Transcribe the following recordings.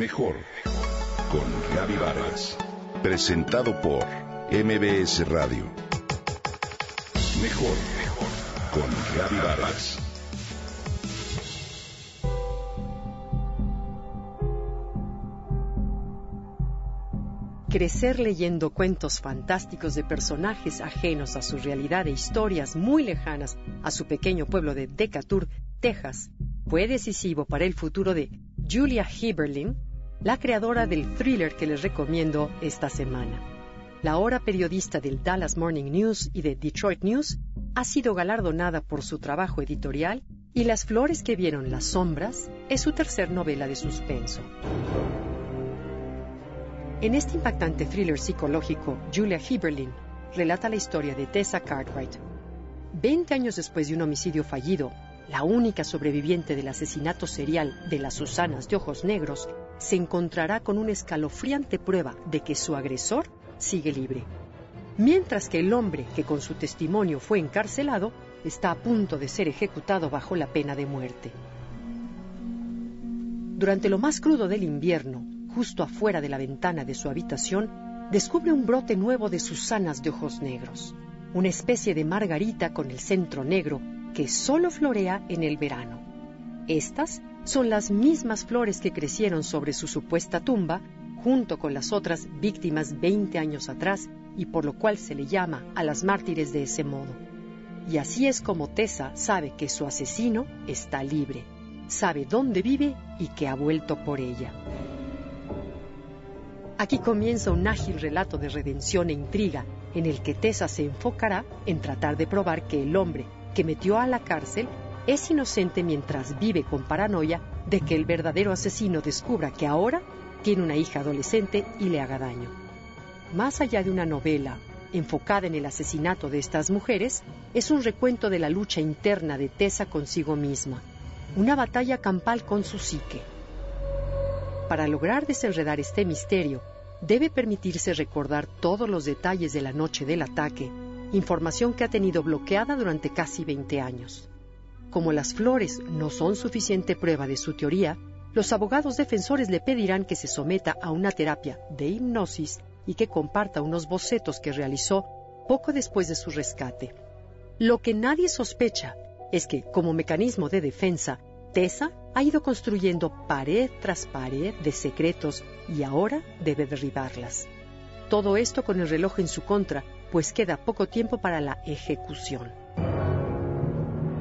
Mejor con Gaby Vargas. Presentado por MBS Radio. Mejor con Gaby Vargas. Crecer leyendo cuentos fantásticos de personajes ajenos a su realidad e historias muy lejanas a su pequeño pueblo de Decatur, Texas, fue decisivo para el futuro de Julia Heberlin, la creadora del thriller que les recomiendo esta semana. La ahora periodista del Dallas Morning News y de Detroit News ha sido galardonada por su trabajo editorial y Las flores que vieron las sombras es su tercer novela de suspenso. En este impactante thriller psicológico, Julia Heberlin relata la historia de Tessa Cartwright. Veinte años después de un homicidio fallido, la única sobreviviente del asesinato serial de las Susanas de Ojos Negros se encontrará con una escalofriante prueba de que su agresor sigue libre. Mientras que el hombre que con su testimonio fue encarcelado está a punto de ser ejecutado bajo la pena de muerte. Durante lo más crudo del invierno, justo afuera de la ventana de su habitación, descubre un brote nuevo de Susanas de ojos negros, una especie de margarita con el centro negro que solo florea en el verano. Estas son las mismas flores que crecieron sobre su supuesta tumba, junto con las otras víctimas 20 años atrás, y por lo cual se le llama a las mártires de ese modo. Y así es como Tessa sabe que su asesino está libre, sabe dónde vive y que ha vuelto por ella. Aquí comienza un ágil relato de redención e intriga en el que Tessa se enfocará en tratar de probar que el hombre que metió a la cárcel es inocente mientras vive con paranoia de que el verdadero asesino descubra que ahora tiene una hija adolescente y le haga daño. Más allá de una novela enfocada en el asesinato de estas mujeres, es un recuento de la lucha interna de Tessa consigo misma, una batalla campal con su psique, para lograr desenredar este misterio, debe permitirse recordar todos los detalles de la noche del ataque, información que ha tenido bloqueada durante casi 20 años. Como las flores no son suficiente prueba de su teoría, los abogados defensores le pedirán que se someta a una terapia de hipnosis y que comparta unos bocetos que realizó poco después de su rescate. Lo que nadie sospecha es que, como mecanismo de defensa, Tessa ha ido construyendo pared tras pared de secretos y ahora debe derribarlas. Todo esto con el reloj en su contra, pues queda poco tiempo para la ejecución.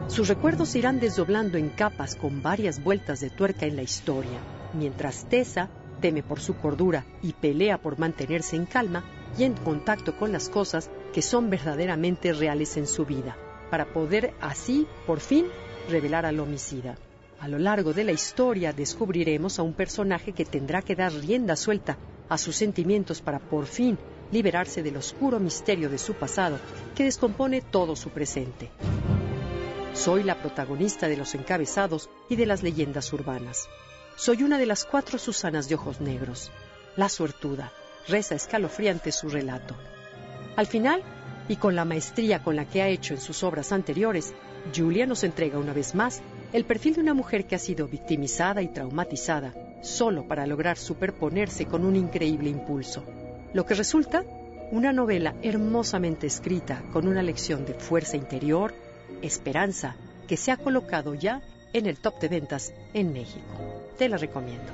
Sus recuerdos irán desdoblando en capas con varias vueltas de tuerca en la historia, mientras Tessa teme por su cordura y pelea por mantenerse en calma y en contacto con las cosas que son verdaderamente reales en su vida, para poder así, por fin, revelar al homicida. A lo largo de la historia descubriremos a un personaje que tendrá que dar rienda suelta a sus sentimientos para por fin liberarse del oscuro misterio de su pasado que descompone todo su presente. Soy la protagonista de los encabezados y de las leyendas urbanas. Soy una de las cuatro Susanas de ojos negros. La suertuda, reza escalofriante su relato. Al final, y con la maestría con la que ha hecho en sus obras anteriores, Julia nos entrega una vez más el perfil de una mujer que ha sido victimizada y traumatizada solo para lograr superponerse con un increíble impulso. Lo que resulta una novela hermosamente escrita con una lección de fuerza interior, esperanza, que se ha colocado ya en el top de ventas en México. Te la recomiendo.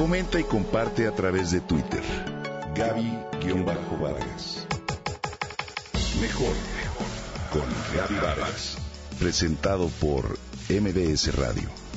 Comenta y comparte a través de Twitter. Gaby-Vargas. Mejor con Gaby Vargas. Presentado por MBS Radio.